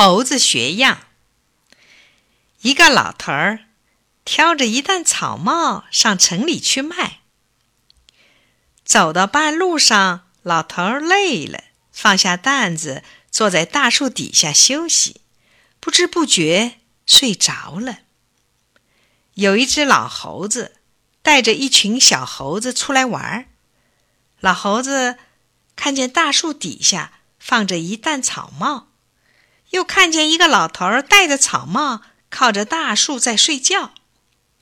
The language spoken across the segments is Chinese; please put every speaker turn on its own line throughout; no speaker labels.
猴子学样。一个老头儿挑着一担草帽上城里去卖。走到半路上，老头儿累了，放下担子，坐在大树底下休息，不知不觉睡着了。有一只老猴子带着一群小猴子出来玩儿。老猴子看见大树底下放着一担草帽，又看见一个老头儿戴着草帽。靠着大树在睡觉，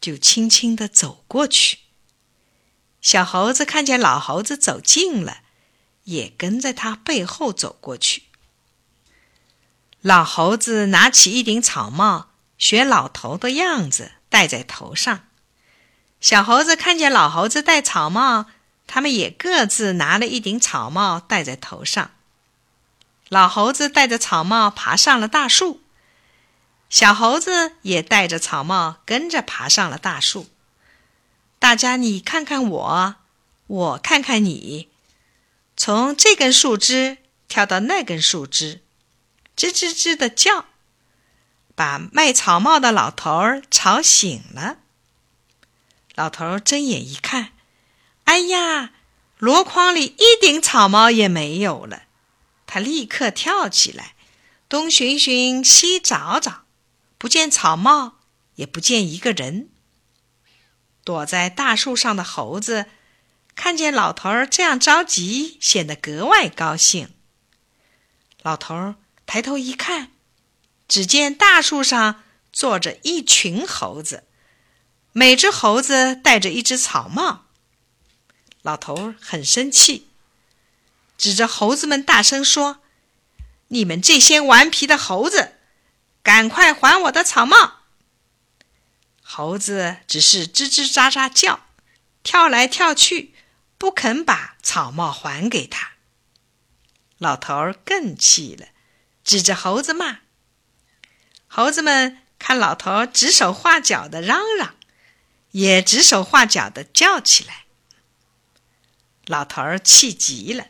就轻轻地走过去。小猴子看见老猴子走近了，也跟在他背后走过去。老猴子拿起一顶草帽，学老头的样子戴在头上。小猴子看见老猴子戴草帽，他们也各自拿了一顶草帽戴在头上。老猴子戴着草帽爬上了大树。小猴子也戴着草帽，跟着爬上了大树。大家你看看我，我看看你，从这根树枝跳到那根树枝，吱吱吱的叫，把卖草帽的老头儿吵醒了。老头儿睁眼一看，哎呀，箩筐里一顶草帽也没有了。他立刻跳起来，东寻寻，西找找。不见草帽，也不见一个人。躲在大树上的猴子看见老头儿这样着急，显得格外高兴。老头儿抬头一看，只见大树上坐着一群猴子，每只猴子戴着一只草帽。老头儿很生气，指着猴子们大声说：“你们这些顽皮的猴子！”赶快还我的草帽！猴子只是吱吱喳喳叫，跳来跳去，不肯把草帽还给他。老头儿更气了，指着猴子骂。猴子们看老头指手画脚的嚷嚷，也指手画脚的叫起来。老头儿气极了，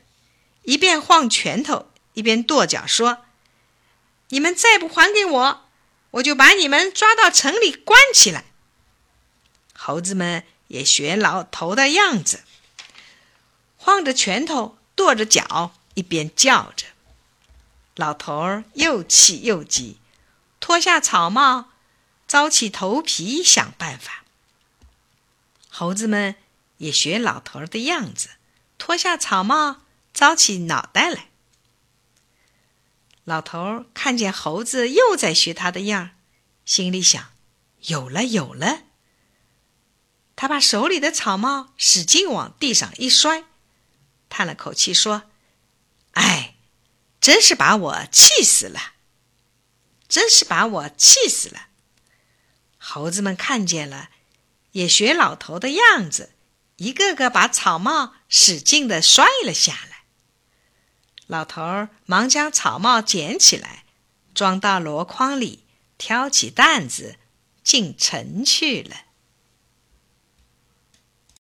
一边晃拳头，一边跺脚说。你们再不还给我，我就把你们抓到城里关起来。猴子们也学老头的样子，晃着拳头，跺着脚，一边叫着。老头儿又气又急，脱下草帽，招起头皮想办法。猴子们也学老头儿的样子，脱下草帽，招起脑袋来。老头看见猴子又在学他的样，心里想：“有了，有了！”他把手里的草帽使劲往地上一摔，叹了口气说：“哎，真是把我气死了！真是把我气死了！”猴子们看见了，也学老头的样子，一个个把草帽使劲的摔了下来。老头儿忙将草帽捡起来，装到箩筐里，挑起担子进城去了。